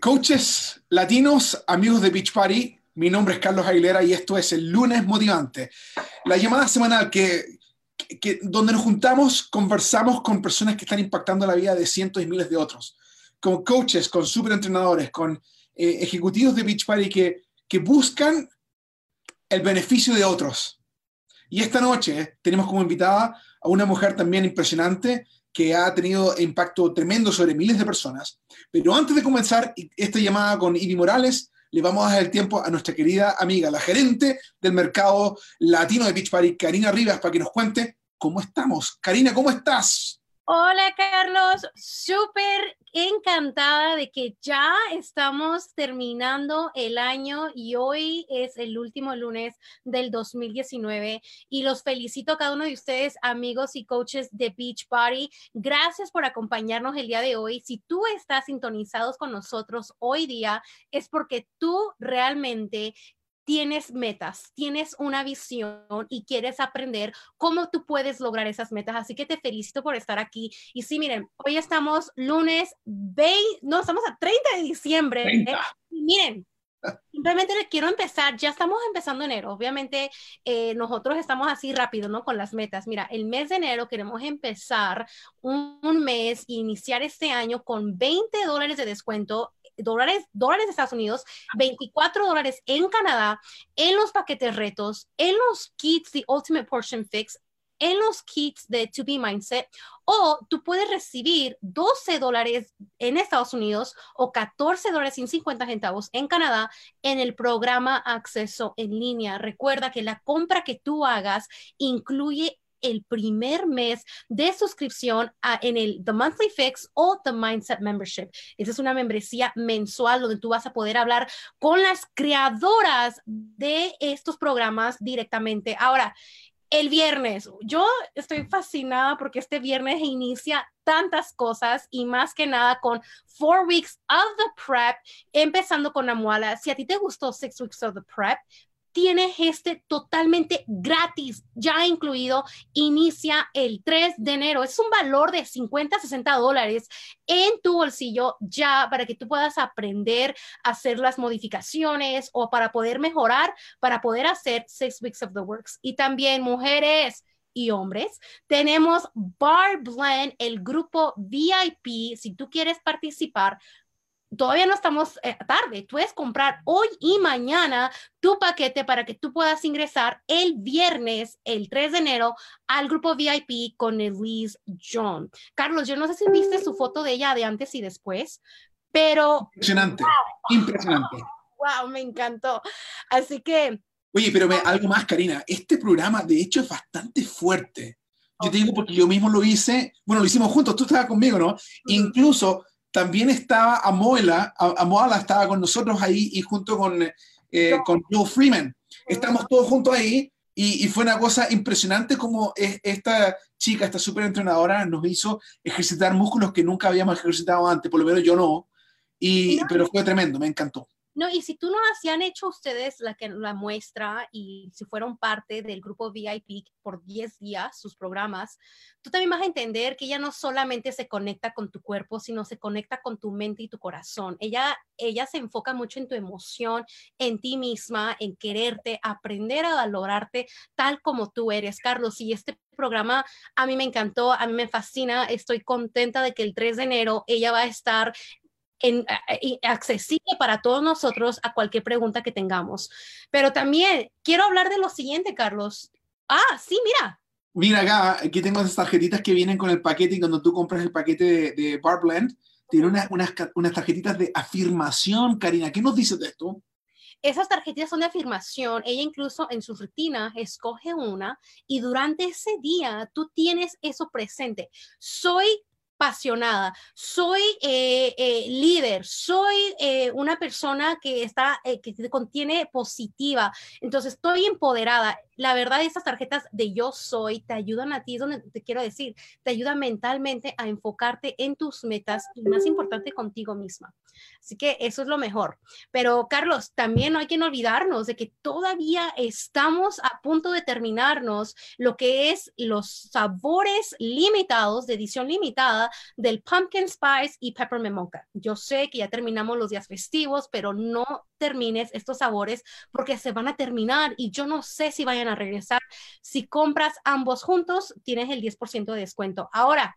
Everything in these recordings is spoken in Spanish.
Coaches latinos, amigos de Beach Party, mi nombre es Carlos Aguilera y esto es el lunes motivante. La llamada semanal que, donde nos juntamos, conversamos con personas que están impactando la vida de cientos y miles de otros, con coaches, con superentrenadores, con eh, ejecutivos de Beach Party que buscan el beneficio de otros. Y esta noche tenemos como invitada a una mujer también impresionante que ha tenido impacto tremendo sobre miles de personas. Pero antes de comenzar esta llamada con Ivy Morales, le vamos a dar el tiempo a nuestra querida amiga, la gerente del mercado latino de Beach Party, Karina Rivas, para que nos cuente cómo estamos. Karina, ¿cómo estás? Hola Carlos, súper encantada de que ya estamos terminando el año y hoy es el último lunes del 2019 y los felicito a cada uno de ustedes amigos y coaches de Beach Party. Gracias por acompañarnos el día de hoy. Si tú estás sintonizados con nosotros hoy día es porque tú realmente tienes metas, tienes una visión y quieres aprender cómo tú puedes lograr esas metas. Así que te felicito por estar aquí. Y sí, miren, hoy estamos lunes 20, no, estamos a 30 de diciembre. ¿eh? miren, Simplemente les quiero empezar, ya estamos empezando enero, obviamente eh, nosotros estamos así rápido, ¿no? Con las metas. Mira, el mes de enero queremos empezar un, un mes, iniciar este año con 20 dólares de descuento dólares, dólares de Estados Unidos, 24 dólares en Canadá, en los paquetes retos, en los kits The Ultimate Portion Fix, en los kits de To Be Mindset o tú puedes recibir 12 dólares en Estados Unidos o 14 dólares sin 50 centavos en Canadá en el programa Acceso en línea. Recuerda que la compra que tú hagas incluye el primer mes de suscripción en el The Monthly Fix o The Mindset Membership. Esa es una membresía mensual donde tú vas a poder hablar con las creadoras de estos programas directamente. Ahora, el viernes. Yo estoy fascinada porque este viernes inicia tantas cosas y más que nada con Four Weeks of the Prep, empezando con Amuala. Si a ti te gustó Six Weeks of the Prep, tienes este totalmente gratis, ya incluido, inicia el 3 de enero. Es un valor de 50, 60 dólares en tu bolsillo ya para que tú puedas aprender a hacer las modificaciones o para poder mejorar, para poder hacer Six Weeks of the Works. Y también mujeres y hombres. Tenemos Bar Blend, el grupo VIP. Si tú quieres participar, todavía no estamos eh, tarde. Tú puedes comprar hoy y mañana tu paquete para que tú puedas ingresar el viernes, el 3 de enero, al grupo VIP con Elise John. Carlos, yo no sé si viste su foto de ella de antes y después, pero... Impresionante, impresionante. Wow, me encantó. Así que... Oye, pero algo más, Karina. Este programa, de hecho, es bastante fuerte. Yo te digo porque yo mismo lo hice, bueno, lo hicimos juntos, tú estabas conmigo, ¿no? Incluso también estaba Amoela, Amoala estaba con nosotros ahí y junto con, eh, con Joe Freeman. Estamos todos juntos ahí y, fue una cosa impresionante como esta chica, esta super entrenadora, nos hizo ejercitar músculos que nunca habíamos ejercitado antes, por lo menos yo no, y, pero fue tremendo, me encantó. No, y si tú no si han hecho ustedes la, que, la muestra y si fueron parte del grupo VIP por 10 días, sus programas, tú también vas a entender que ella no solamente se conecta con tu cuerpo, sino se conecta con tu mente y tu corazón. Ella, ella se enfoca mucho en tu emoción, en ti misma, en quererte, aprender a valorarte tal como tú eres, Carlos. Y este programa a mí me encantó, a mí me fascina, estoy contenta de que el 3 de enero ella va a estar en, accesible para todos nosotros a cualquier pregunta que tengamos. Pero también quiero hablar de lo siguiente, Carlos. Ah, sí, mira. Mira acá, aquí tengo esas tarjetitas que vienen con el paquete y cuando tú compras el paquete de, de Bar Blend, tiene unas, unas, unas tarjetitas de afirmación, Karina. ¿Qué nos dices de esto? Esas tarjetitas son de afirmación. Ella incluso en su rutina escoge una y durante ese día tú tienes eso presente. Soy apasionada, soy eh, eh, líder, soy eh, una persona que está, que contiene positiva, entonces estoy empoderada. La verdad, esas tarjetas de yo soy te ayudan a ti, es donde te quiero decir, te ayudan mentalmente a enfocarte en tus metas y más importante contigo misma. Así que eso es lo mejor. Pero Carlos, también no hay que olvidarnos de que todavía estamos a punto de terminarnos lo que es los sabores limitados de edición limitada del pumpkin spice y peppermint mocha. Yo sé que ya terminamos los días festivos, pero no termines estos sabores porque se van a terminar y yo no sé si vayan a regresar. Si compras ambos juntos, tienes el 10% de descuento. Ahora,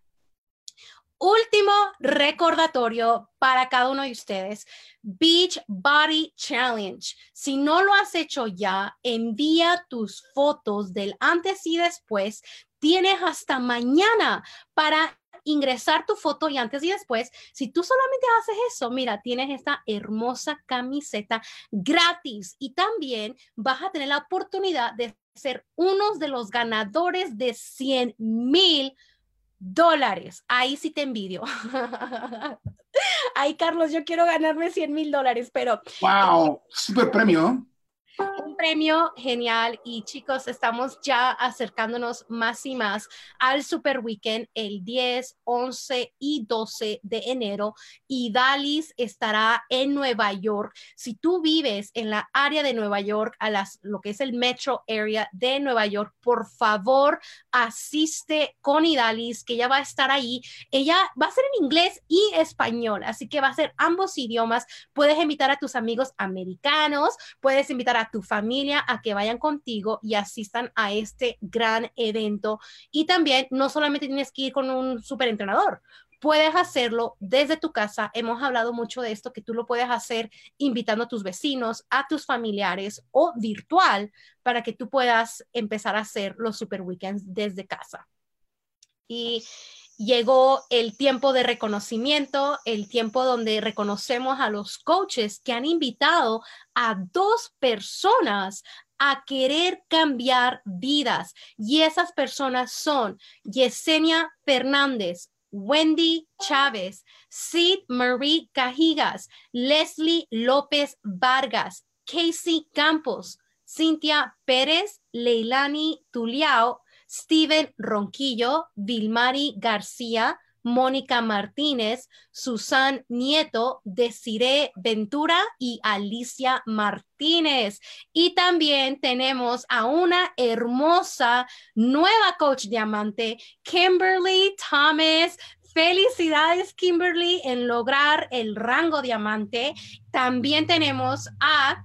último recordatorio para cada uno de ustedes, Beach Body Challenge. Si no lo has hecho ya, envía tus fotos del antes y después. Tienes hasta mañana para ingresar tu foto y antes y después, si tú solamente haces eso, mira, tienes esta hermosa camiseta gratis y también vas a tener la oportunidad de ser uno de los ganadores de 100 mil dólares. Ahí sí te envidio. Ay, Carlos, yo quiero ganarme 100 mil dólares, pero... ¡Wow! Super premio un premio genial y chicos, estamos ya acercándonos más y más al Super Weekend el 10, 11 y 12 de enero y Dalis estará en Nueva York. Si tú vives en la área de Nueva York, a las, lo que es el metro area de Nueva York, por favor asiste con Idalis, que ella va a estar ahí. Ella va a ser en inglés y español, así que va a ser ambos idiomas. Puedes invitar a tus amigos americanos, puedes invitar a tu familia a que vayan contigo y asistan a este gran evento. Y también no solamente tienes que ir con un super entrenador, puedes hacerlo desde tu casa. Hemos hablado mucho de esto, que tú lo puedes hacer invitando a tus vecinos, a tus familiares o virtual para que tú puedas empezar a hacer los super weekends desde casa. Y llegó el tiempo de reconocimiento, el tiempo donde reconocemos a los coaches que han invitado a dos personas a querer cambiar vidas. Y esas personas son Yesenia Fernández, Wendy Chávez, Sid Marie Cajigas, Leslie López Vargas, Casey Campos, Cintia Pérez, Leilani Tuliao Steven Ronquillo, Vilmari García, Mónica Martínez, Susan Nieto, Desiree Ventura y Alicia Martínez. Y también tenemos a una hermosa nueva coach diamante, Kimberly Thomas. Felicidades, Kimberly, en lograr el rango diamante. También tenemos a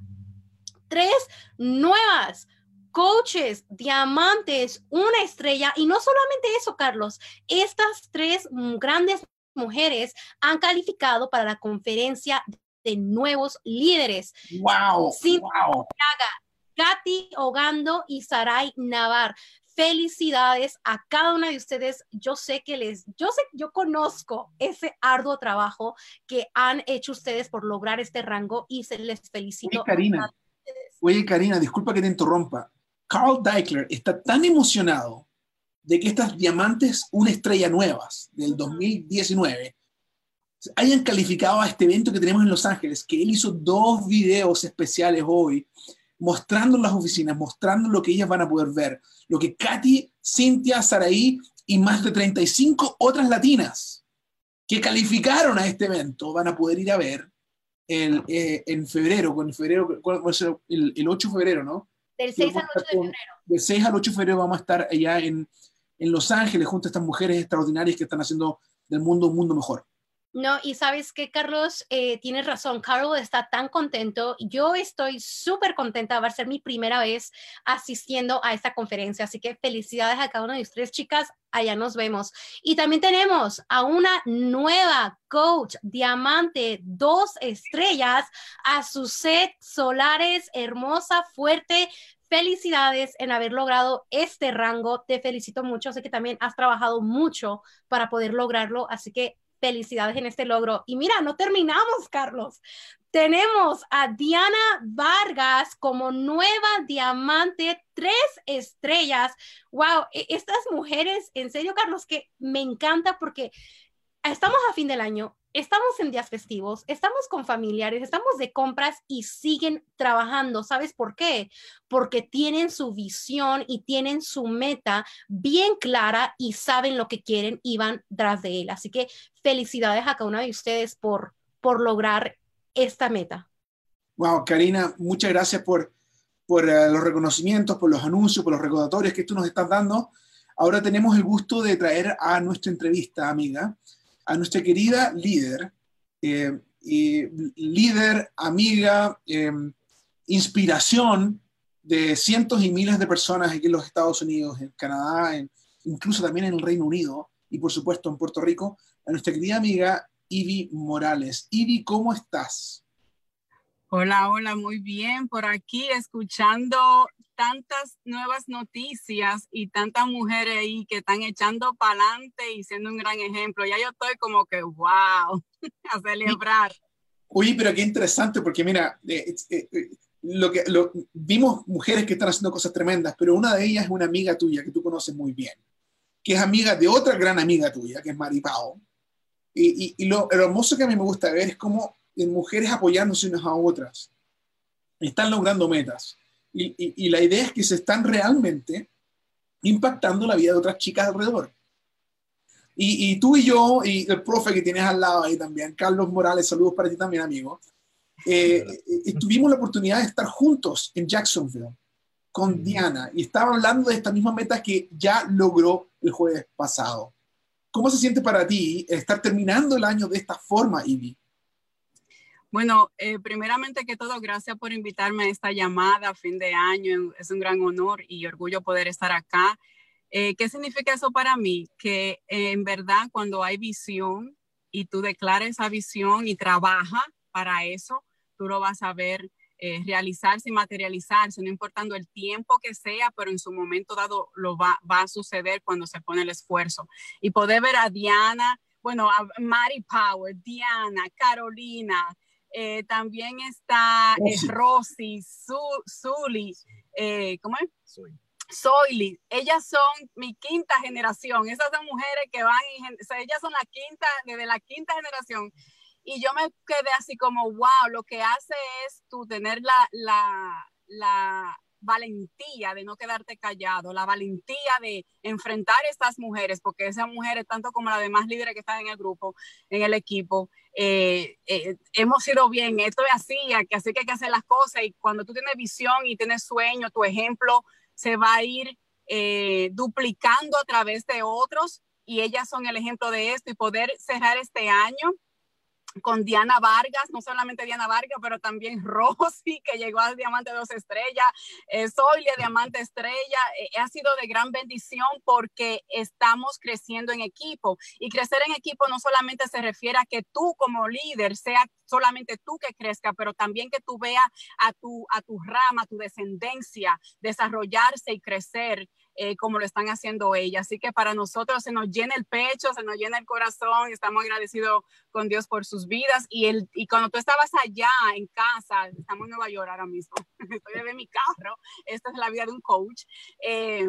tres nuevas coaches, diamantes, una estrella. Y no solamente eso, Carlos, estas tres grandes mujeres han calificado para la conferencia de nuevos líderes. ¡Wow! wow. Katy Ogando y Saray Navar. Felicidades a cada una de ustedes. Yo sé que les, yo sé, yo conozco ese arduo trabajo que han hecho ustedes por lograr este rango y se les felicito. Oye, Karina, oye, Karina, disculpa que te interrumpa. Carl Deichler está tan emocionado de que estas diamantes, una estrella nuevas del 2019, hayan calificado a este evento que tenemos en Los Ángeles, que él hizo dos videos especiales hoy, mostrando las oficinas, mostrando lo que ellas van a poder ver, lo que Katy, Cintia, Saraí y más de 35 otras latinas que calificaron a este evento van a poder ir a ver en, eh, en febrero, con el febrero, el, el 8 de febrero, ¿no? Del 6 al 8 de febrero. Del 6 al 8 de febrero vamos a estar allá en, en Los Ángeles junto a estas mujeres extraordinarias que están haciendo del mundo un mundo mejor. No, y sabes que Carlos, eh, tienes razón, Carlos está tan contento, yo estoy súper contenta, va a ser mi primera vez asistiendo a esta conferencia, así que felicidades a cada una de ustedes, chicas, allá nos vemos. Y también tenemos a una nueva coach, diamante, dos estrellas, a su set Solares, hermosa, fuerte, felicidades en haber logrado este rango. Te felicito mucho. Sé que también has trabajado mucho para poder lograrlo. Así que felicidades en este logro. Y mira, no terminamos, Carlos. Tenemos a Diana Vargas como nueva diamante, tres estrellas. Wow, e, estas mujeres, en serio, Carlos, que me encanta porque estamos a fin del año estamos en días festivos, estamos con familiares, estamos de compras y siguen trabajando. ¿Sabes por qué? Porque tienen su visión y tienen su meta bien clara y saben lo que quieren y van tras de él. Así que felicidades a cada uno de ustedes por, por lograr esta meta. Wow, Karina, muchas gracias por, por eh, los reconocimientos, por los anuncios, por los recordatorios que tú nos estás dando. Ahora tenemos el gusto de traer a nuestra entrevista, amiga, a nuestra querida líder, eh, líder, amiga, eh, inspiración de cientos y miles de personas aquí en los Estados Unidos, en Canadá, incluso también en el Reino Unido y por supuesto en Puerto Rico, a nuestra querida amiga Ivy Morales. Ivy, ¿cómo estás? Hola, hola, muy bien. Por aquí escuchando tantas nuevas noticias y tantas mujeres ahí que están echando para adelante y siendo un gran ejemplo. Ya yo estoy como que, wow, a celebrar. Oye, pero qué interesante, porque mira, eh, eh, eh, lo que lo, vimos mujeres que están haciendo cosas tremendas, pero una de ellas es una amiga tuya que tú conoces muy bien, que es amiga de otra gran amiga tuya, que es Maripao. Y, y, y lo, lo hermoso que a mí me gusta ver es cómo mujeres apoyándose unas a otras. Están logrando metas. Y, la idea es que se están realmente impactando la vida de otras chicas alrededor. Y, tú y yo, y el profe que tienes al lado ahí también, Carlos Morales, saludos para ti también, amigo. Eh, eh, tuvimos la oportunidad de estar juntos en Jacksonville con Diana y estaba hablando de esta misma meta que ya logró el jueves pasado. ¿Cómo se siente para ti estar terminando el año de esta forma, Ivy? Bueno, eh, primeramente que todo, gracias por invitarme a esta llamada a fin de año. Es un gran honor y orgullo poder estar acá. Eh, ¿Qué significa eso para mí? Que eh, en verdad cuando hay visión y tú declaras esa visión y trabajas para eso, tú lo vas a ver realizarse y materializarse, no importando el tiempo que sea, pero en su momento dado lo va, va a suceder cuando se pone el esfuerzo. Y poder ver a Diana, bueno, a Mari Power, Diana, Carolina, eh, también está eh, Rosy, Zully, eh, ¿cómo es? Soy. Ellas son mi quinta generación. Esas son mujeres que van, y, ellas son la quinta, desde la quinta generación. Y yo me quedé así como, wow, lo que hace es tú tener la, la, la valentía de no quedarte callado, la valentía de enfrentar a estas mujeres, porque esas mujeres, tanto como las demás líderes que están en el grupo, en el equipo, eh, eh, hemos ido bien, esto es así, así que hay que hacer las cosas y cuando tú tienes visión y tienes sueño, tu ejemplo se va a ir eh, duplicando a través de otros y ellas son el ejemplo de esto y poder cerrar este año con Diana Vargas, no solamente Diana Vargas, pero también Rosy, que llegó al Diamante Dos Estrellas, eh, Soy Diamante Estrella, eh, ha sido de gran bendición porque estamos creciendo en equipo. Y crecer en equipo no solamente se refiere a que tú como líder sea solamente tú que crezca, pero también que tú veas a tu, a tu rama, a tu descendencia desarrollarse y crecer eh, como lo están haciendo ellas. Así que para nosotros se nos llena el pecho, se nos llena el corazón, estamos agradecidos con Dios por sus vidas. Y, el, y cuando tú estabas allá en casa, estamos en Nueva York ahora mismo, estoy de mi carro, esta es la vida de un coach. Eh,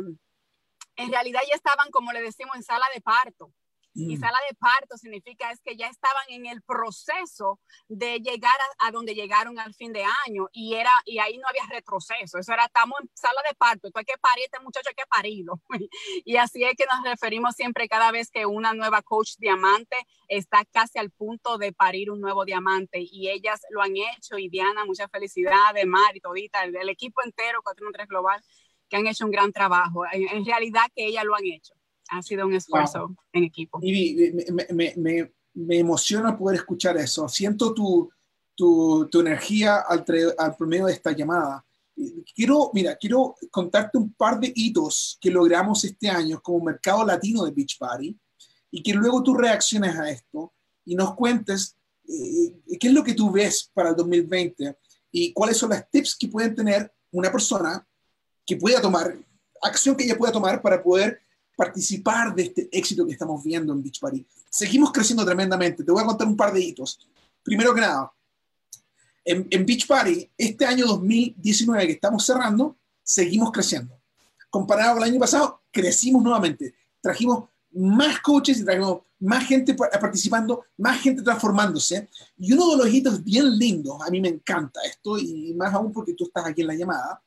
en realidad ya estaban, como le decimos, en sala de parto. Y mm. sala de parto significa es que ya estaban en el proceso de llegar a, donde llegaron al fin de año y era y ahí no había retroceso. Eso era estamos en sala de parto, esto hay que parir este muchacho hay que parirlo. y así es que nos referimos siempre cada vez que una nueva coach diamante está casi al punto de parir un nuevo diamante y ellas lo han hecho y Diana, muchas felicidades, Mar y todita, el, el equipo entero 413 Global que han hecho un gran trabajo. en realidad que ellas lo han hecho ha sido un esfuerzo en equipo. Y me, me, me, emociona poder escuchar eso. Siento tu, tu, tu energía al, al promedio de esta llamada. Quiero, mira, quiero contarte un par de hitos que logramos este año como mercado latino de Beach Party y que luego tú reacciones a esto y nos cuentes eh, qué es lo que tú ves para el 2020 y cuáles son las tips que pueden tener una persona que pueda tomar, acción que ella pueda tomar para poder participar de este éxito que estamos viendo en Beach Party. Seguimos creciendo tremendamente. Te voy a contar un par de hitos. Primero que nada, en, en Beach Party, este año 2019 que estamos cerrando, seguimos creciendo. Comparado con el año pasado, crecimos nuevamente. Trajimos más coaches y trajimos más gente participando, más gente transformándose. Y uno de los hitos bien lindos, a mí me encanta esto, y más aún porque tú estás aquí en la llamada,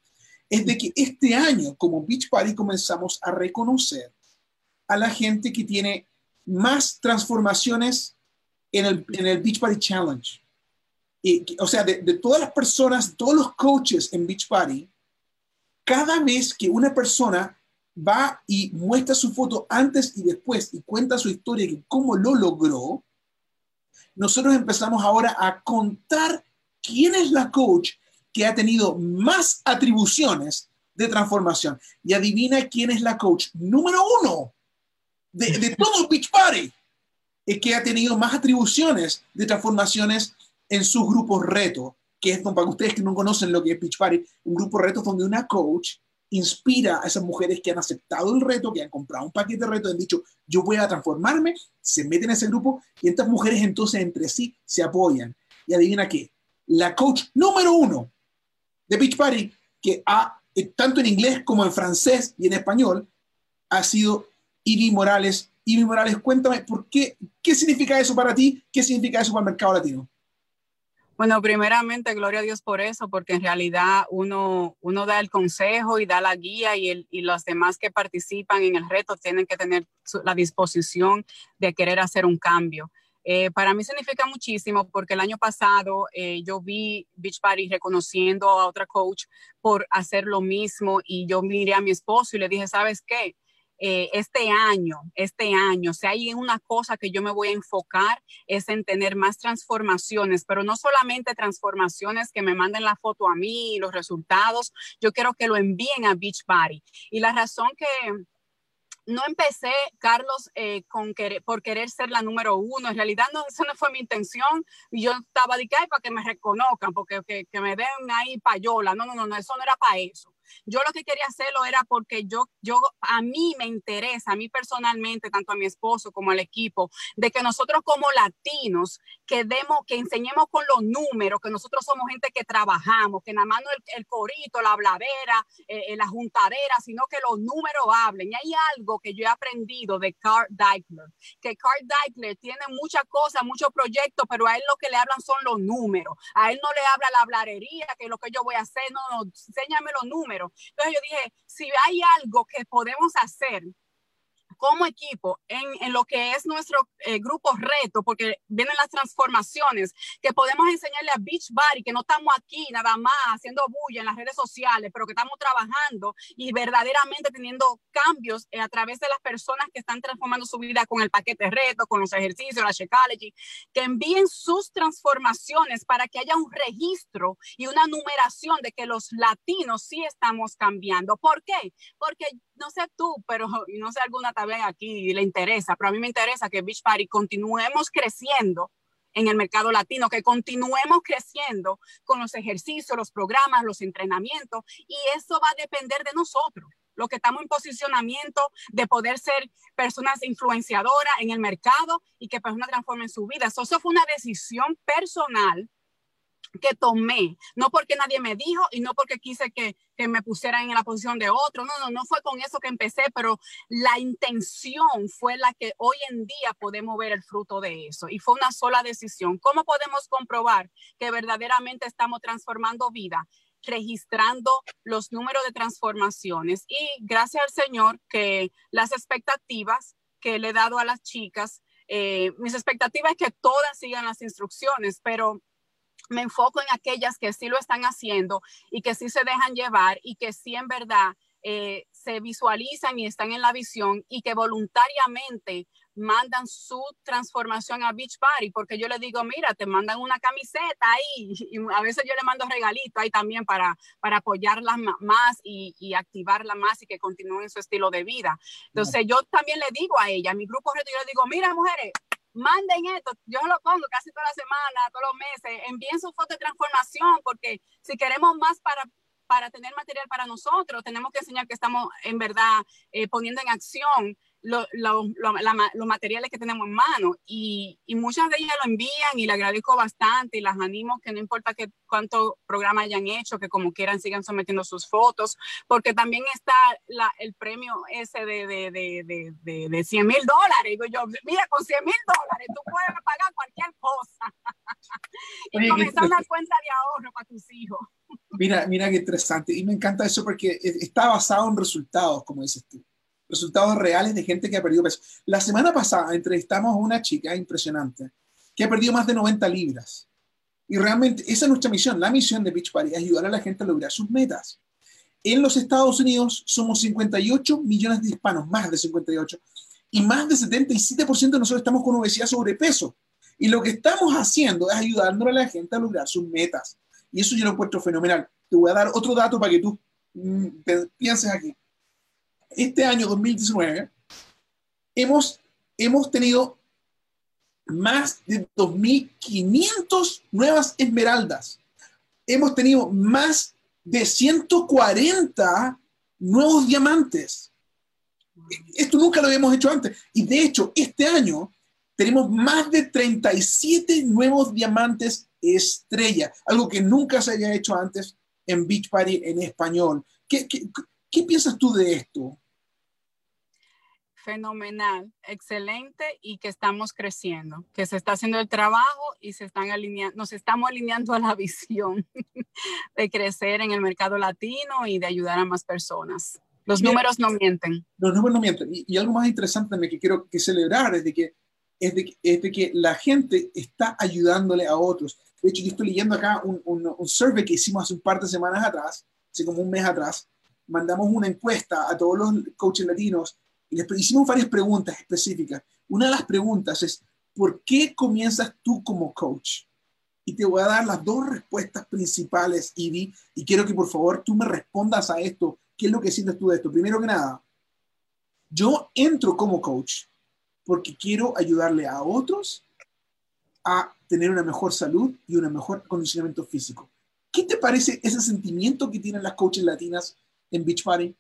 es de que este año, como Beach Party, comenzamos a reconocer a la gente que tiene más transformaciones en el, en el Beach Party Challenge. O sea, de, de todas las personas, todos los coaches en Beach Party, cada vez que una persona va y muestra su foto antes y después y cuenta su historia y cómo lo logró, nosotros empezamos ahora a contar quién es la coach que ha tenido más atribuciones de transformación. Y adivina quién es la coach número uno de, de todo Beach Party, es que ha tenido más atribuciones de transformaciones en sus grupos reto, que es para ustedes que no conocen lo que es Beach Party, un grupo reto donde una coach inspira a esas mujeres que han aceptado el reto, que han comprado un paquete de reto, han dicho, yo voy a transformarme, se meten en ese grupo y estas mujeres entonces entre sí se apoyan. Y adivina qué, la coach número uno de Beach Party, que ha, tanto en inglés como en francés y en español, ha sido Ivy Morales. Ivy Morales, cuéntame, ¿por qué, ¿qué significa eso para ti? ¿Qué significa eso para el mercado latino? Bueno, primeramente, gloria a Dios por eso, porque en realidad uno, uno da el consejo y da la guía y, el, y los demás que participan en el reto tienen que tener la disposición de querer hacer un cambio. Eh, para mí significa muchísimo porque el año pasado eh, yo vi Beach Party reconociendo a otra coach por hacer lo mismo y yo miré a mi esposo y le dije, ¿sabes qué? Eh, este año, este año, si hay una cosa que yo me voy a enfocar es en tener más transformaciones, pero no solamente transformaciones que me manden la foto a mí, los resultados, yo quiero que lo envíen a Beach Party. Y la razón que no empecé, Carlos, eh, con por querer ser la número uno. En realidad, no, eso no fue mi intención. Y yo estaba de que, para que me reconozcan, porque que, que me den ahí payola. No, no, no, no, eso no era para eso. Yo lo que quería hacerlo era porque yo, yo, a mí me interesa, a mí personalmente, tanto a mi esposo como al equipo, de que nosotros como latinos que demos, que enseñemos con los números, que nosotros somos gente que trabajamos, que nada más no el, el corito, la habladera, eh, eh la juntadera, sino que los números hablen. Y hay algo que yo he aprendido de Carl Deichler, que Carl Deichler tiene muchas cosas, muchos proyectos, pero a él lo que le hablan son los números. A él no le habla la habladería, que es lo que yo voy a hacer, no, no, enséñame los números entonces yo dije, si hay algo que podemos hacer como equipo en, en, lo que es nuestro eh, grupo reto, porque vienen las transformaciones, que podemos enseñarle a Beach Body, que no estamos aquí nada más haciendo bulla en las redes sociales, pero que estamos trabajando y verdaderamente teniendo cambios eh, a través de las personas que están transformando su vida con el paquete reto, con los ejercicios, la Shakeology, que envíen sus transformaciones para que haya un registro y una numeración de que los latinos sí estamos cambiando. ¿Por qué? Porque no sé tú, pero no sé alguna aquí le interesa, pero a mí me interesa que Beach Party continuemos creciendo en el mercado latino, que continuemos creciendo con los ejercicios, los programas, los entrenamientos, y eso va a depender de nosotros, lo que estamos en posicionamiento de poder ser personas influenciadoras en el mercado y que personas transformen su vida. eso fue una decisión personal que tomé, no porque nadie me dijo y no porque quise que, que, me pusieran en la posición de otro, no, no, no fue con eso que empecé, pero la intención fue la que hoy en día podemos ver el fruto de eso y fue una sola decisión. ¿Cómo podemos comprobar que verdaderamente estamos transformando vida? registrando los números de transformaciones y gracias al Señor que las expectativas que le he dado a las chicas, eh, mis expectativas es que todas sigan las instrucciones, pero me enfoco en aquellas que sí lo están haciendo y que sí se dejan llevar y que sí en verdad eh, se visualizan y están en la visión y que voluntariamente mandan su transformación a Beach Party, porque yo le digo, mira, te mandan una camiseta ahí, y a veces yo le mando regalito ahí también para, para apoyarlas más y, y activarla más y que continúen su estilo de vida. Entonces yo también le digo a ella, a mi grupo, yo le digo, mira, mujeres, manden esto, yo lo pongo casi toda la semana, todos los meses, envíen su foto de transformación, porque si queremos más para, para tener material para nosotros, tenemos que enseñar que estamos en verdad eh, poniendo en acción los materiales que tenemos en mano y, y, muchas de ellas lo envían y le agradezco bastante y las animo que no importa que cuánto programa hayan hecho, que como quieran sigan sometiendo sus fotos, porque también está la, el premio ese de, de, de, de, de 100 mil dólares. Digo yo, mira, con 100 mil dólares tú puedes pagar cualquier cosa y comenzar una cuenta de ahorro para tus hijos. Mira, mira qué interesante. Y me encanta eso porque está basado en resultados, como dices tú resultados reales de gente que ha perdido peso. La semana pasada entrevistamos a una chica impresionante que ha perdido más de 90 libras. Y realmente esa es nuestra misión. La misión de Beach Party es ayudar a la gente a lograr sus metas. En los Estados Unidos somos 58 millones de hispanos, más de 58, y más de 77% de nosotros estamos con obesidad sobrepeso. Y lo que estamos haciendo es ayudando a la gente a lograr sus metas. Y eso yo lo encuentro fenomenal. Te voy a dar otro dato para que tú mm, pienses aquí este año 2019 hemos, hemos tenido más de 2.500 nuevas esmeraldas. Hemos tenido más de 140 nuevos diamantes. Esto nunca lo habíamos hecho antes. Y de hecho, este año tenemos más de 37 nuevos diamantes estrella, algo que nunca se haya hecho antes en Beach Party en español. ¿Qué, qué, qué piensas tú de esto? Fenomenal, excelente y que estamos creciendo, que se está haciendo el trabajo y se están alineando, nos estamos alineando a la visión de crecer en el mercado latino y de ayudar a más personas. Los números no mienten. Los números no mienten. Y, algo más interesante también que quiero que celebrar es de que, es de, es de, que la gente está ayudándole a otros. De hecho, yo estoy leyendo acá un, un, un survey que hicimos hace un par de semanas atrás, hace como un mes atrás. Mandamos una encuesta a todos los coaches latinos y les hicimos varias preguntas específicas. Una de las preguntas es, ¿por qué comienzas tú como coach? Y te voy a dar las dos respuestas principales, Ivy, y quiero que por favor tú me respondas a esto. ¿Qué es lo que sientes tú de esto? Primero que nada, yo entro como coach porque quiero ayudarle a otros a tener una mejor salud y un mejor condicionamiento físico. ¿Qué te parece ese sentimiento que tienen las coaches latinas en Beach Party?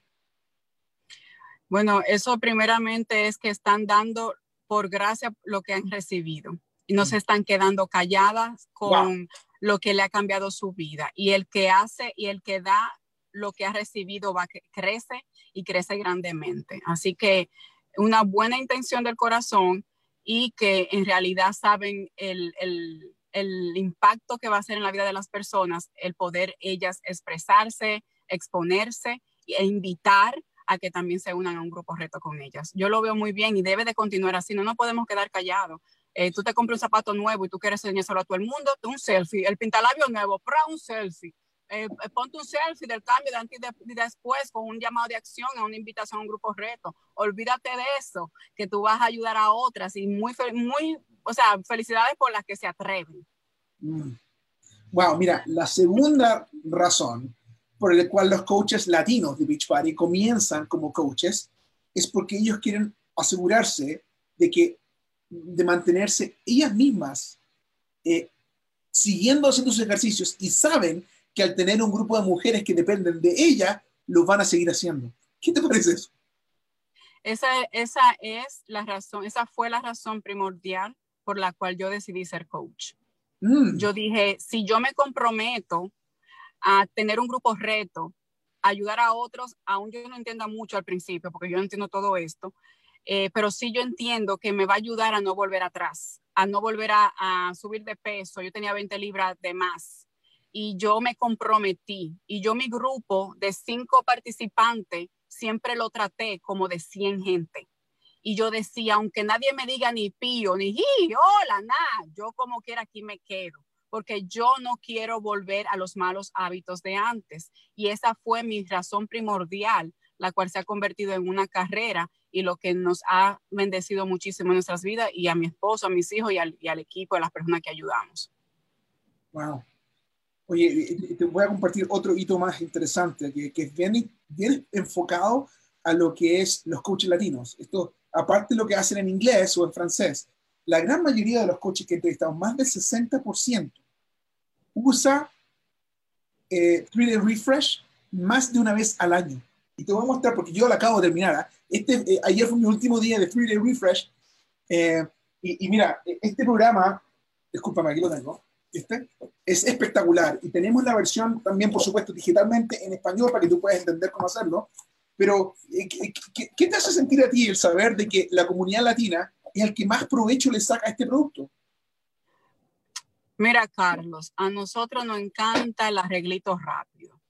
Bueno, eso primeramente es que están dando por gracia lo que han recibido y no se están quedando calladas con lo que le ha cambiado su vida. Y el que hace y el que da lo que ha recibido va crece y crece grandemente. Así que una buena intención del corazón y que en realidad saben el, el, el impacto que va a hacer en la vida de las personas, el poder ellas expresarse, exponerse e invitar a que también se unan a un grupo reto con ellas. Yo lo veo muy bien y debe de continuar así, no nos podemos quedar callados. Eh, tú te compras un zapato nuevo y tú quieres enseñárselo a todo el mundo, un selfie, el pintalabio nuevo, para un selfie. Eh, eh, ponte un selfie del cambio de antes y después con un llamado de acción a una invitación a un grupo reto. Olvídate de eso, que tú vas a ayudar a otras y muy, muy, o sea, felicidades por las que se atreven. Mm. Wow, mira, la segunda razón por el cual los coaches latinos de Beach Party comienzan como coaches es porque ellos quieren asegurarse de que de mantenerse ellas mismas eh, siguiendo haciendo sus ejercicios y saben que al tener un grupo de mujeres que dependen de ella, lo van a seguir haciendo. ¿Qué te parece eso? Esa, esa es la razón, esa fue la razón primordial por la cual yo decidí ser coach. Mm. Yo dije, si yo me comprometo a tener un grupo reto, ayudar a otros, aún yo no entienda mucho al principio, porque yo no entiendo todo esto, eh, pero sí yo entiendo que me va a ayudar a no volver atrás, a no volver a, subir de peso. Yo tenía 20 libras de más y yo me comprometí y yo mi grupo de cinco participantes siempre lo traté como de 100 gente. Y yo decía, aunque nadie me diga ni pío, ni hola, nada, yo como quiera aquí me quedo porque yo no quiero volver a los malos hábitos de antes. Y esa fue mi razón primordial, la cual se ha convertido en una carrera y lo que nos ha bendecido muchísimo en nuestras vidas y a mi esposo, a mis hijos y al, y al equipo, a las personas que ayudamos. Wow. Oye, te voy a compartir otro hito más interesante, que, que es bien, bien enfocado a lo que es los coaches latinos. Esto, aparte de lo que hacen en inglés o en francés, la gran mayoría de los coaches que entrevistamos, más del 60%, usa eh, Refresh más de una vez al año. y te voy a mostrar, porque yo la acabo de terminar. ¿ah? Este, eh, ayer fue mi último día de Free Day Refresh. Eh, y, y, mira, este programa, discúlpame, aquí lo tengo. Este, es espectacular. Y tenemos la versión también, por supuesto, digitalmente en español para que tú puedas entender cómo hacerlo. Pero, ¿qué, qué, qué te hace sentir a ti el saber de que la comunidad latina es el que más provecho le saca a este producto? Mira, Carlos, a nosotros nos encanta el arreglito rápido.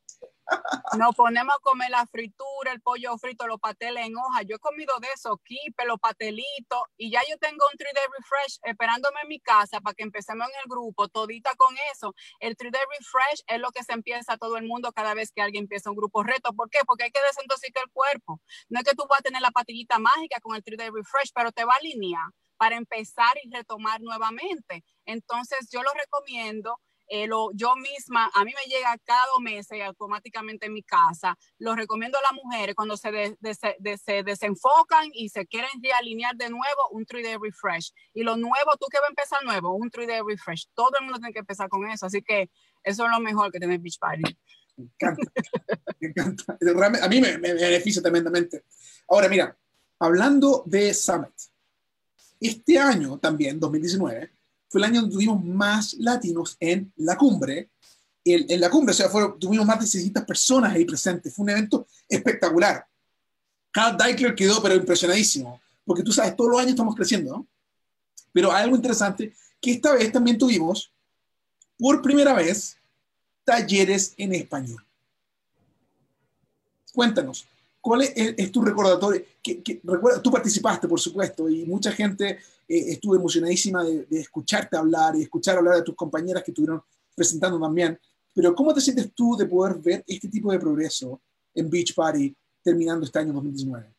Nos ponemos a comer la fritura, el pollo frito, los pateles en hoja. Yo he comido de eso, kipe, los patelitos, y ya yo tengo un 3-day refresh esperándome en mi casa para que empecemos en el grupo, todita con eso. El 3-day refresh es lo que se empieza todo el mundo cada vez que alguien empieza un grupo reto. ¿Por qué? Porque hay que desintoxicar el cuerpo. No es que tú vas a tener la patillita mágica con el 3-day refresh, pero te va a alinear para empezar y retomar nuevamente. Entonces, yo lo recomiendo. Eh, lo, yo misma, a mí me llega cada dos meses automáticamente en mi casa. Lo recomiendo a las mujeres cuando se, de, de, de, se desenfocan y se quieren realinear de nuevo, un 3-day refresh. Y lo nuevo, tú que vas a empezar nuevo, un 3-day refresh. Todo el mundo tiene que empezar con eso. Así que eso es lo mejor que tiene Beach Party. Me encanta, me encanta. A mí me, me beneficia tremendamente. Ahora, mira, hablando de Summit, este año también, 2019, fue el año donde tuvimos más latinos en la cumbre. En, la cumbre, o sea, tuvimos más de 600 personas ahí presentes. Fue un evento espectacular. Carl Deichler quedó pero impresionadísimo, porque tú sabes, todos los años estamos creciendo, ¿no? Pero hay algo interesante, que esta vez también tuvimos, por primera vez, talleres en español. Cuéntanos, ¿Cuál es, es, tu recordatorio? Que, que, recuerda, tú participaste, por supuesto, y mucha gente eh, estuvo emocionadísima de, de, escucharte hablar y escuchar hablar de tus compañeras que estuvieron presentando también. Pero ¿cómo te sientes tú de poder ver este tipo de progreso en Beach Party terminando este año 2019?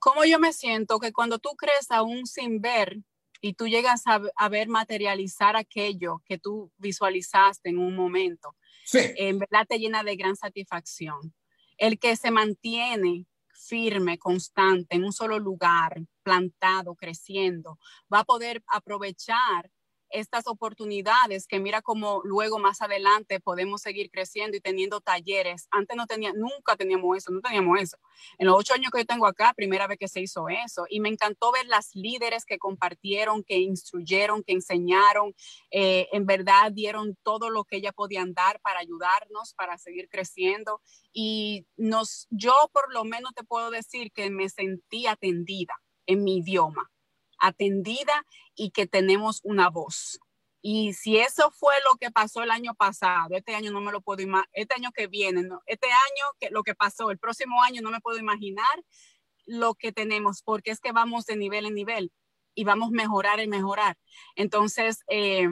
¿Cómo yo me siento que cuando tú crees aún sin ver y tú llegas a, a ver materializar aquello que tú visualizaste en un momento, sí. en verdad te llena de gran satisfacción el que se mantiene firme, constante, en un solo lugar, plantado, creciendo, va a poder aprovechar estas oportunidades que mira como luego más adelante podemos seguir creciendo y teniendo talleres. Antes no tenía, nunca teníamos eso, no teníamos eso. En los ocho años que yo tengo acá, primera vez que se hizo eso. Y me encantó ver las líderes que compartieron, que instruyeron, que enseñaron, eh, en verdad dieron todo lo que ellas podían dar para ayudarnos, para seguir creciendo. Y nos, yo por lo menos te puedo decir que me sentí atendida en mi idioma atendida y que tenemos una voz. Y si eso fue lo que pasó el año pasado, este año no me lo puedo imaginar, este año que viene, no, este año que lo que pasó, el próximo año no me puedo imaginar lo que tenemos, porque es que vamos de nivel en nivel y vamos a mejorar y mejorar. Entonces, eh,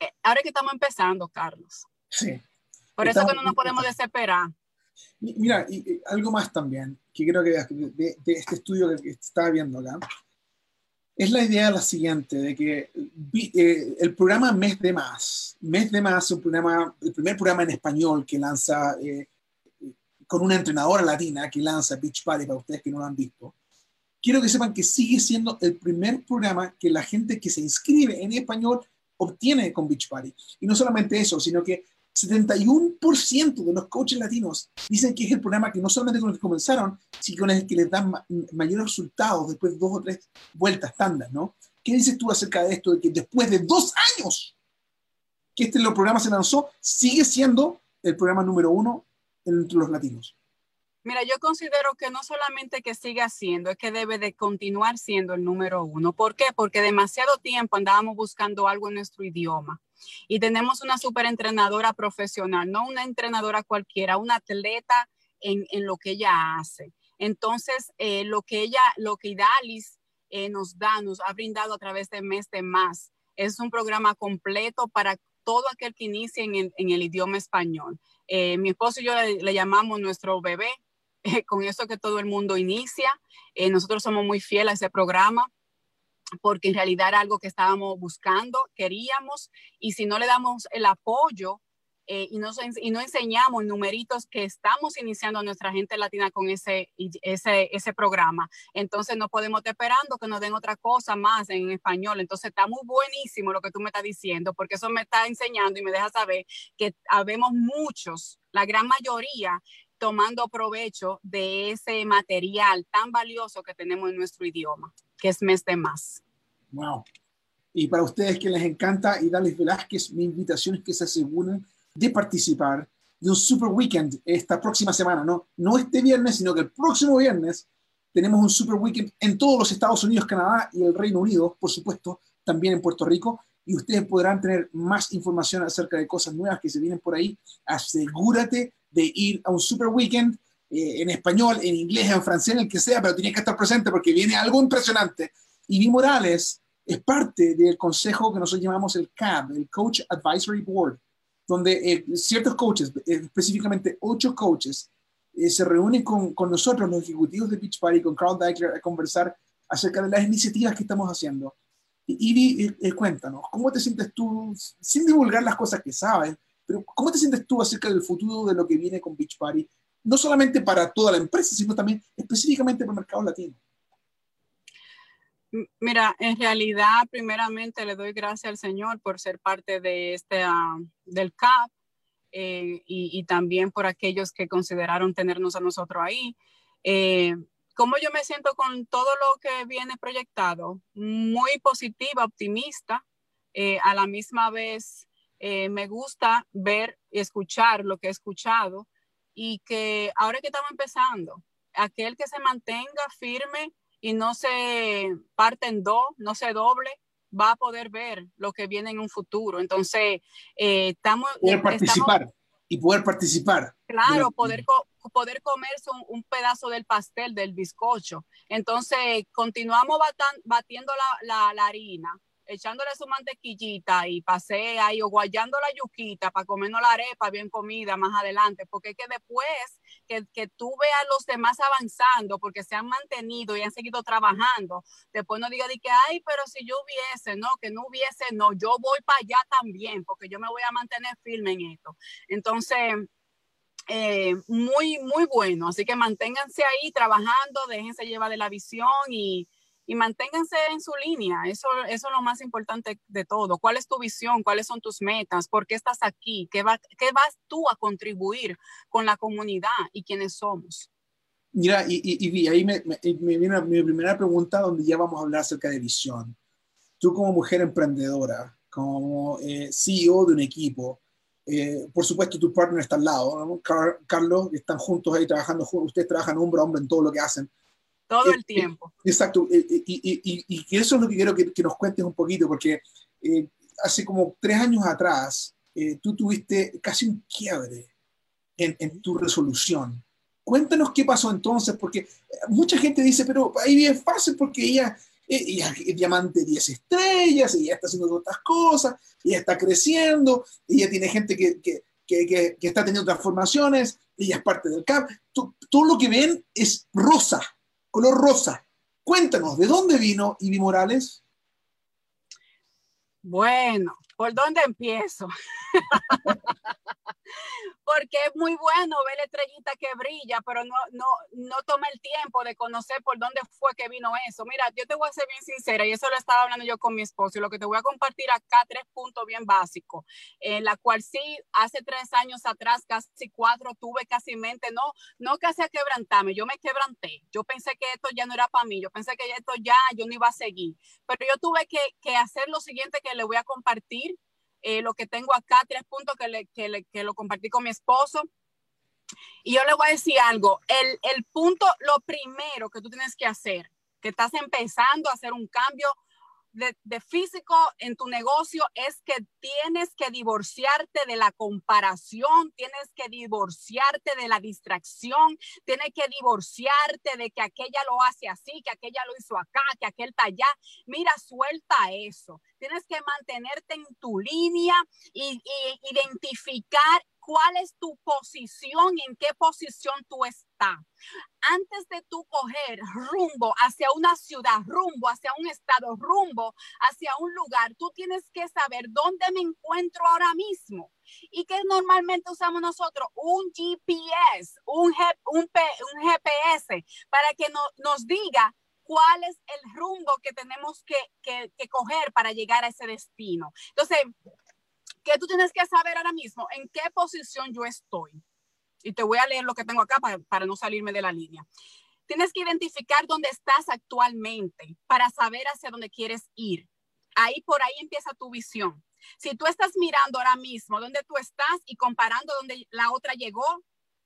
eh, ahora que estamos empezando, Carlos. Sí. Por estamos, eso que no nos podemos desesperar. Mira, y, y, algo más también, que creo que de, de este estudio que estaba viendo acá, es la idea la siguiente, de que eh, el programa Mes de Más, Mes de Más un programa, el primer programa en español que lanza, eh, con una entrenadora latina que lanza Beach Party para ustedes que no lo han visto. Quiero que sepan que sigue siendo el primer programa que la gente que se inscribe en español obtiene con Beach Party. Y no solamente eso, sino que 71% de los coaches latinos dicen que es el programa que no solamente con el que comenzaron, sino con el que les dan ma mayores resultados después de dos o tres vueltas estándar, ¿no? ¿Qué dices tú acerca de esto, de que después de dos años que este programa se lanzó, sigue siendo el programa número uno entre los latinos? Mira, yo considero que no solamente que siga siendo, es que debe de continuar siendo el número uno. ¿Por qué? Porque demasiado tiempo andábamos buscando algo en nuestro idioma. Y tenemos una super entrenadora profesional, no una entrenadora cualquiera, una atleta en, en lo que ella hace. Entonces, eh, lo que ella, lo que Idalis eh, nos da, nos ha brindado a través de Mes de Más, es un programa completo para todo aquel que inicie en el, idioma español. Eh, mi esposo y yo le, le llamamos nuestro bebé, con eso que todo el mundo inicia. Nosotros somos muy fieles a ese programa porque en realidad era algo que estábamos buscando, queríamos, y si no le damos el apoyo eh, y, no, y no enseñamos numeritos que estamos iniciando a nuestra gente latina con ese, ese, ese programa, entonces no podemos estar esperando que nos den otra cosa más en español. Entonces está muy buenísimo lo que tú me estás diciendo, porque eso me está enseñando y me deja saber que habemos muchos, la gran mayoría, tomando provecho de ese material tan valioso que tenemos en nuestro idioma, que es mes de más. Wow. Y para ustedes que les encanta, y Dales Velázquez, mi invitación es que se aseguren de participar de un super weekend esta próxima semana, ¿no? No este viernes, sino que el próximo viernes tenemos un super weekend en todos los Estados Unidos, Canadá y el Reino Unido, por supuesto, también en Puerto Rico. Y ustedes podrán tener más información acerca de cosas nuevas que se vienen por ahí. Asegúrate de ir a un super weekend eh, en español, en inglés, en francés, en el que sea, pero tienes que estar presente porque viene algo impresionante. Y Vi Morales es parte del consejo que nosotros llamamos el CAB, el Coach Advisory Board, donde eh, ciertos coaches, eh, específicamente ocho coaches, se reúnen con, con, nosotros, los ejecutivos de Beach Party, con Carl Deichler, a conversar acerca de las iniciativas que estamos haciendo. Y, y cuéntanos, ¿cómo te sientes tú, sin divulgar las cosas que sabes, pero ¿cómo te sientes tú acerca del futuro de lo que viene con Beach Party? No solamente para toda la empresa, sino también específicamente para el mercado latino. Mira, en realidad, primeramente le doy gracias al Señor por ser parte de este, ah, del CAP eh, y, también por aquellos que consideraron tenernos a nosotros ahí. Eh, ¿Cómo yo me siento con todo lo que viene proyectado? Muy positiva, optimista, eh, a la misma vez eh, me gusta ver y escuchar lo que he escuchado y que ahora que estamos empezando, aquel que se mantenga firme y no se parte en dos, no se doble, va a poder ver lo que viene en un futuro. Entonces, eh, estamos... Poder participar y poder participar. Claro, poder, poder comerse un, pedazo del pastel, del bizcocho. Entonces, continuamos batiendo la, la harina echándole su mantequillita y pasé ahí o guayando la yuquita para comernos la arepa bien comida más adelante, porque es que después que, que tú veas a los demás avanzando, porque se han mantenido y han seguido trabajando, después no diga de que, ay, pero si yo hubiese, no, que no hubiese, no, yo voy para allá también, porque yo me voy a mantener firme en esto. Entonces, eh, muy, muy bueno. Así que manténganse ahí trabajando, déjense llevar de la visión y, y manténganse en su línea. Eso, eso es lo más importante de todo. ¿Cuál es tu visión? ¿Cuáles son tus metas? ¿Por qué estás aquí? ¿Qué, va, qué vas tú a contribuir con la comunidad y quiénes somos? Mira, y, y, ahí me, me, viene mi primera pregunta donde ya vamos a hablar acerca de visión. Tú como mujer emprendedora, como eh, CEO de un equipo, eh, por supuesto tu partner está al lado, Carlos, están juntos ahí trabajando, ustedes trabajan hombro a hombro en todo lo que hacen. Todo eh, el tiempo. Eh, exacto. Eh, y, y, eso es lo que quiero que, nos cuentes un poquito, porque hace como tres años atrás tú tuviste casi un quiebre en, en, tu resolución. Cuéntanos qué pasó entonces, porque mucha gente dice, pero ahí es fácil porque ella, ella es diamante 10 estrellas, ella está haciendo otras cosas, ella está creciendo, ella tiene gente que, que, que, que está teniendo transformaciones, ella es parte del CAP. Todo lo que ven es rosa, color rosa. Cuéntanos, ¿de dónde vino Ivy Morales? Bueno, ¿por dónde empiezo? porque es muy bueno ver la estrellita que brilla, pero no, no, no toma el tiempo de conocer por dónde fue que vino eso. Mira, yo te voy a ser bien sincera, y eso lo estaba hablando yo con mi esposo, y lo que te voy a compartir acá, tres puntos bien básicos, en la cual sí, hace tres años atrás, casi cuatro, tuve casi mente, no, no casi a quebrantarme, yo me quebranté, yo pensé que esto ya no era para mí, yo pensé que esto ya yo no iba a seguir, pero yo tuve que, que hacer lo siguiente que le voy a compartir eh, lo que tengo acá, tres puntos que, le, que, le, que, lo compartí con mi esposo. Y yo le voy a decir algo, el, el punto, lo primero que tú tienes que hacer, que estás empezando a hacer un cambio, de, físico en tu negocio es que tienes que divorciarte de la comparación, tienes que divorciarte de la distracción, tienes que divorciarte de que aquella lo hace así, que aquella lo hizo acá, que aquel está allá. Mira, suelta eso. Tienes que mantenerte en tu línea y, y identificar cuál es tu posición, en qué posición tú estás. Antes de tú coger rumbo hacia una ciudad, rumbo hacia un estado, rumbo hacia un lugar, tú tienes que saber dónde me encuentro ahora mismo. ¿Y qué normalmente usamos nosotros? Un GPS, un, GPS, para que nos diga cuál es el rumbo que tenemos que, que coger para llegar a ese destino. Entonces, ¿Qué tú tienes que saber ahora mismo? ¿En qué posición yo estoy? Y te voy a leer lo que tengo acá para, para no salirme de la línea. Tienes que identificar dónde estás actualmente para saber hacia dónde quieres ir. Ahí por ahí empieza tu visión. Si tú estás mirando ahora mismo dónde tú estás y comparando dónde la otra llegó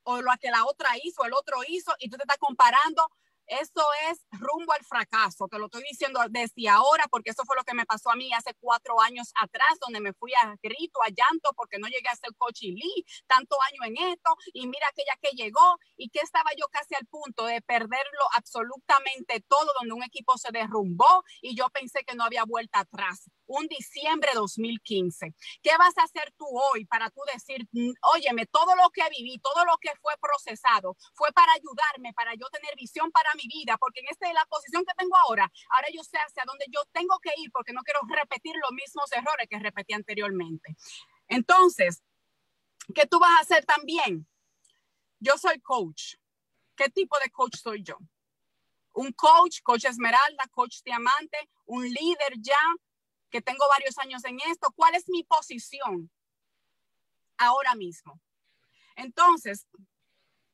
o lo que la otra hizo, el otro hizo, y tú te estás comparando eso es rumbo al fracaso, te lo estoy diciendo desde ahora porque eso fue lo que me pasó a mí hace cuatro años atrás, donde me fui a grito, a llanto, porque no llegué a ser coach y tanto año en esto, y mira aquella que llegó, y que estaba yo casi al punto de perderlo absolutamente todo, donde un equipo se derrumbó y yo pensé que no había vuelta atrás un diciembre 2015. ¿Qué vas a hacer tú hoy para tú decir, mm, óyeme, todo lo que viví, todo lo que fue procesado, fue para ayudarme, para yo tener visión para mi vida, porque en esta es la posición que tengo ahora, ahora yo sé hacia dónde yo tengo que ir, porque no quiero repetir los mismos errores que repetí anteriormente. Entonces, ¿qué tú vas a hacer también? Yo soy coach. ¿Qué tipo de coach soy yo? Un coach, coach esmeralda, coach diamante, un líder ya, que tengo varios años en esto, ¿cuál es mi posición ahora mismo? Entonces,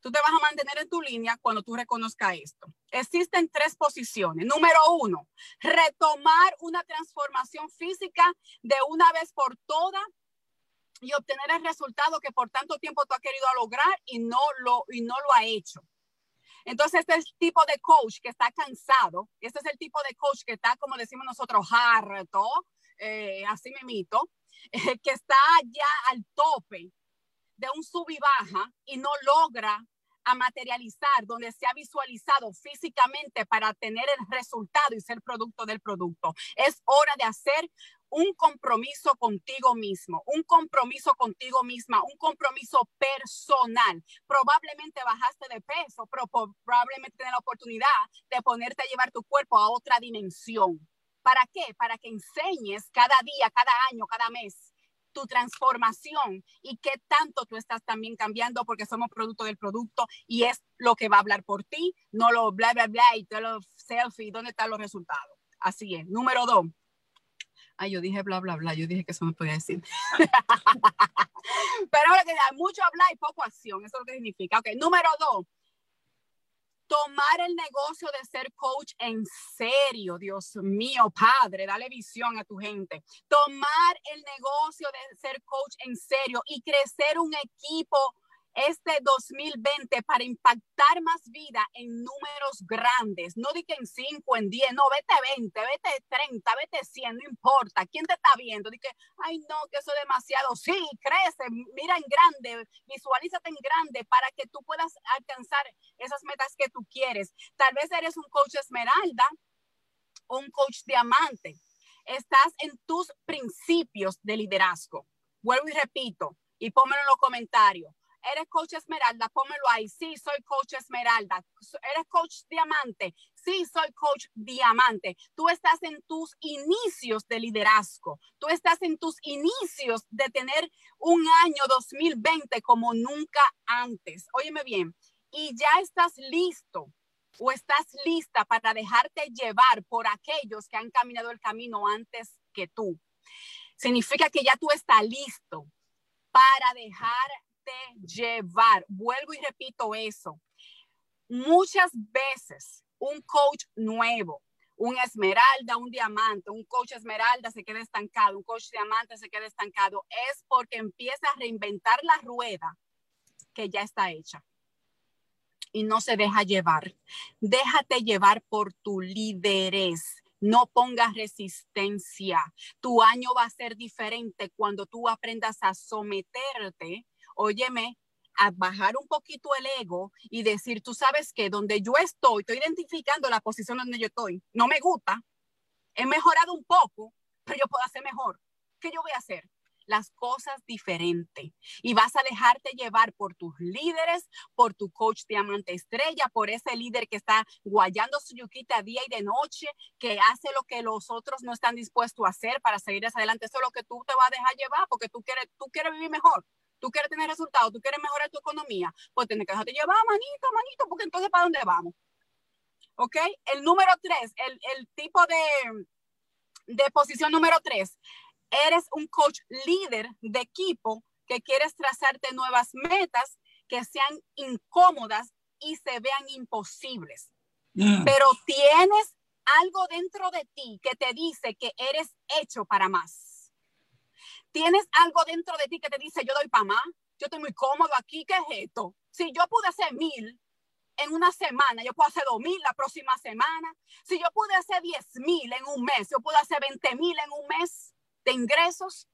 tú te vas a mantener en tu línea cuando tú reconozcas esto. Existen tres posiciones. Número uno, retomar una transformación física de una vez por todas y obtener el resultado que por tanto tiempo tú has querido lograr y no lo, y no lo ha hecho. Entonces, este es el tipo de coach que está cansado, este es el tipo de coach que está, como decimos nosotros, harto, eh, así me mito, eh, que está ya al tope de un sub y baja y no logra a materializar donde se ha visualizado físicamente para tener el resultado y ser producto del producto. Es hora de hacer un compromiso contigo mismo, un compromiso contigo misma, un compromiso personal. Probablemente bajaste de peso, pero probablemente tienes la oportunidad de ponerte a llevar tu cuerpo a otra dimensión. ¿Para qué? Para que enseñes cada día, cada año, cada mes tu transformación y qué tanto tú estás también cambiando porque somos producto del producto y es lo que va a hablar por ti, no lo bla, bla, bla y todo lo selfie, ¿dónde están los resultados? Así es. Número dos, Ay, yo dije bla, bla, bla. Yo dije que eso no podía decir. Pero ahora que hay mucho hablar y poco acción. Eso es lo que significa. Ok, número dos. Tomar el negocio de ser coach en serio, Dios mío, Padre, dale visión a tu gente. Tomar el negocio de ser coach en serio y crecer un equipo este 2020 para impactar más vida en números grandes. No di que en 5, en 10, no, vete 20, vete 30, vete 100, no importa. ¿Quién te está viendo? Di que, ay, no, que eso es demasiado. Sí, crece, mira en grande, visualízate en grande para que tú puedas alcanzar esas metas que tú quieres. Tal vez eres un coach esmeralda o un coach diamante. Estás en tus principios de liderazgo. Vuelvo y repito, y pónmelo en los comentarios ¿Eres coach esmeralda? Pónmelo ahí. Sí, soy coach esmeralda. ¿Eres coach diamante? Sí, soy coach diamante. Tú estás en tus inicios de liderazgo. Tú estás en tus inicios de tener un año 2020 como nunca antes. Óyeme bien. Y ya estás listo o estás lista para dejarte llevar por aquellos que han caminado el camino antes que tú. Significa que ya tú estás listo para dejar llevar. Vuelvo y repito eso. Muchas veces un coach nuevo, un esmeralda, un diamante, un coach esmeralda se queda estancado, un coach diamante se queda estancado, es porque empieza a reinventar la rueda que ya está hecha y no se deja llevar. Déjate llevar por tu liderés. No pongas resistencia. Tu año va a ser diferente cuando tú aprendas a someterte óyeme, a bajar un poquito el ego y decir, tú sabes que donde yo estoy, estoy identificando la posición donde yo estoy, no me gusta, he mejorado un poco, pero yo puedo hacer mejor. ¿Qué yo voy a hacer? Las cosas diferentes. Y vas a dejarte llevar por tus líderes, por tu coach diamante estrella, por ese líder que está guayando su yuquita día y de noche, que hace lo que los otros no están dispuestos a hacer para seguir hacia adelante. Eso es lo que tú te vas a dejar llevar porque tú quieres, tú quieres vivir mejor tú quieres tener resultados, tú quieres mejorar tu economía, pues tienes que dejarte llevar, manito, manito, porque entonces ¿para dónde vamos? ¿Ok? El número tres, el, el tipo de, de posición número tres, eres un coach líder de equipo que quieres trazarte nuevas metas, que sean incómodas y se vean imposibles. Mm. Pero tienes algo dentro de ti que te dice que eres hecho para más. Tienes algo dentro de ti que te dice, yo doy para más, yo estoy muy cómodo aquí, ¿qué es esto? Si yo pude hacer mil en una semana, yo puedo hacer dos mil la próxima semana. Si yo pude hacer diez mil en un mes, yo puedo hacer veinte mil en un mes de ingresos.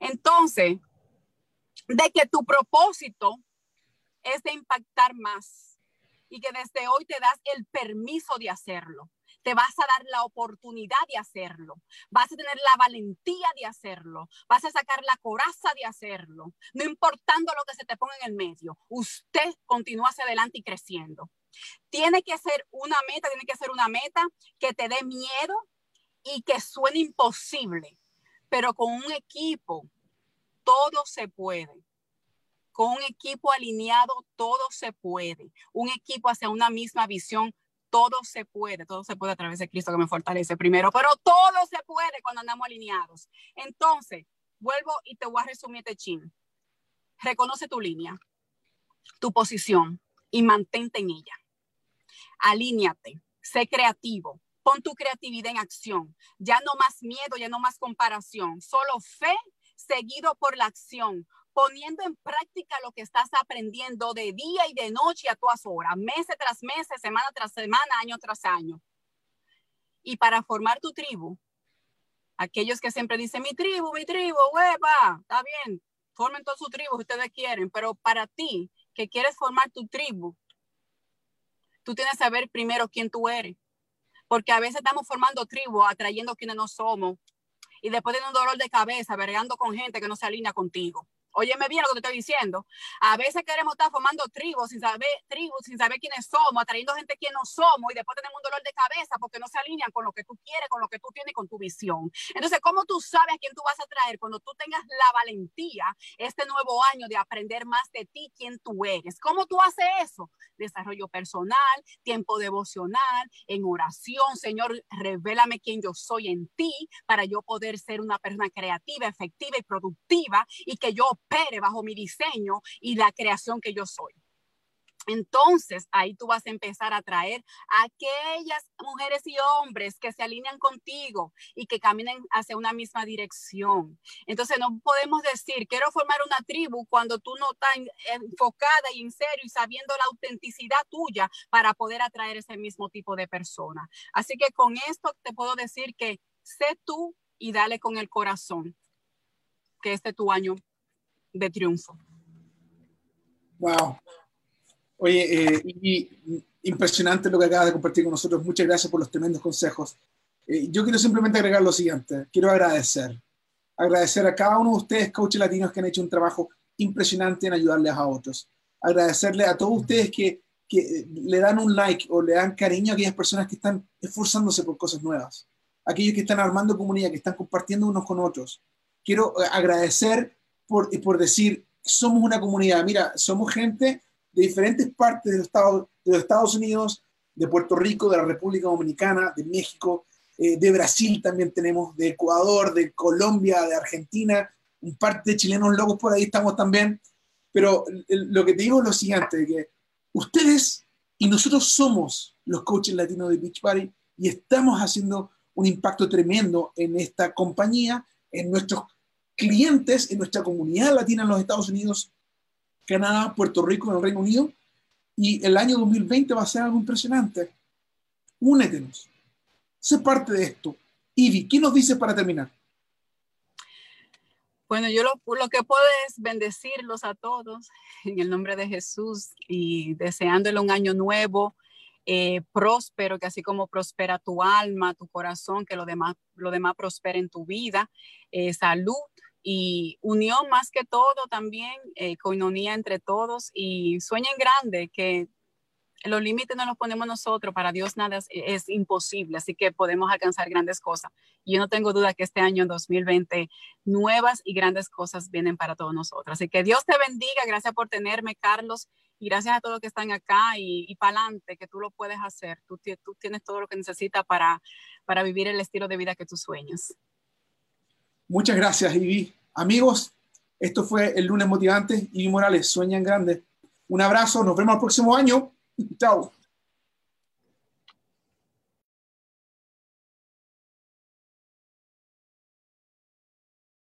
Entonces, de que tu propósito es de impactar más y que desde hoy te das el permiso de hacerlo. Te vas a dar la oportunidad de hacerlo. Vas a tener la valentía de hacerlo. Vas a sacar la coraza de hacerlo. No importando lo que se te ponga en el medio. Usted continúa hacia adelante y creciendo. Tiene que ser una meta, tiene que ser una meta que te dé miedo y que suene imposible. Pero con un equipo, todo se puede. Con un equipo alineado, todo se puede. Un equipo hacia una misma visión, todo se puede. Todo se puede a través de Cristo que me fortalece primero, pero todo se puede cuando andamos alineados. Entonces, vuelvo y te voy a resumir este chin. Reconoce tu línea, tu posición y mantente en ella. Alíñate, sé creativo, pon tu creatividad en acción. Ya no más miedo, ya no más comparación, solo fe seguido por la acción poniendo en práctica lo que estás aprendiendo de día y de noche a todas horas, meses tras meses, semana tras semana, año tras año. Y para formar tu tribu, aquellos que siempre dicen, mi tribu, mi tribu, hueva, está bien, formen toda su tribu si ustedes quieren, pero para ti, que quieres formar tu tribu, tú tienes que saber primero quién tú eres. Porque a veces estamos formando tribu, atrayendo quienes no somos, y después de un dolor de cabeza, vergando con gente que no se alinea contigo. Óyeme bien lo que te estoy diciendo. A veces queremos estar formando tribus sin saber, tribus sin saber quiénes somos, atrayendo gente que no somos y después tenemos un dolor de cabeza porque no se alinean con lo que tú quieres, con lo que tú tienes, con tu visión. Entonces, ¿cómo tú sabes a quién tú vas a traer cuando tú tengas la valentía este nuevo año de aprender más de ti, quién tú eres? ¿Cómo tú haces eso? Desarrollo personal, tiempo devocional, en oración. Señor, revélame quién yo soy en ti para yo poder ser una persona creativa, efectiva y productiva y que yo bajo mi diseño y la creación que yo soy. Entonces ahí tú vas a empezar a traer a aquellas mujeres y hombres que se alinean contigo y que caminen hacia una misma dirección. Entonces no podemos decir, quiero formar una tribu cuando tú no estás enfocada y en serio y sabiendo la autenticidad tuya para poder atraer ese mismo tipo de persona. Así que con esto te puedo decir que sé tú y dale con el corazón, que este tu año de triunfo. Wow. Oye, eh, impresionante lo que acabas de compartir con nosotros. Muchas gracias por los tremendos consejos. Eh, yo quiero simplemente agregar lo siguiente. Quiero agradecer. Agradecer a cada uno de ustedes, coaches latinos, que han hecho un trabajo impresionante en ayudarles a otros. Agradecerle a todos ustedes que, que le dan un like o le dan cariño a aquellas personas que están esforzándose por cosas nuevas. Aquellos que están armando comunidad, que están compartiendo unos con otros. Quiero eh, agradecer por, por decir, somos una comunidad. Mira, somos gente de diferentes partes de los Estados, de los Estados Unidos, de Puerto Rico, de la República Dominicana, de México, eh, de Brasil también tenemos, de Ecuador, de Colombia, de Argentina, un par de chilenos locos por ahí estamos también. Pero lo que te digo es lo siguiente, que ustedes y nosotros somos los coaches latinos de Beach Party y estamos haciendo un impacto tremendo en esta compañía, en nuestros clientes en nuestra comunidad latina en los Estados Unidos, Canadá, Puerto Rico, en el Reino Unido. Y el año 2020 va a ser algo impresionante. Únetenos. Sé parte de esto. Ivy, ¿qué nos dice para terminar? Bueno, yo lo, lo, que puedo es bendecirlos a todos en el nombre de Jesús y deseándole un año nuevo, eh, próspero, que así como prospera tu alma, tu corazón, que lo demás, lo demás prospere en tu vida, eh, salud, y unión más que todo también, eh, coinonía entre todos y sueñen grande, que los límites no los ponemos nosotros, para Dios nada es, imposible, así que podemos alcanzar grandes cosas. Yo no tengo duda que este año 2020 nuevas y grandes cosas vienen para todos nosotros. Así que Dios te bendiga, gracias por tenerme, Carlos, y gracias a todos los que están acá y, y para adelante, que tú lo puedes hacer. Tú, tú tienes todo lo que necesitas para, para vivir el estilo de vida que tú sueñas. Muchas gracias, Ivy. Amigos, Esto fue el lunes motivante y Morales, sueñan grande. Un abrazo, nos vemos el próximo año. Chao.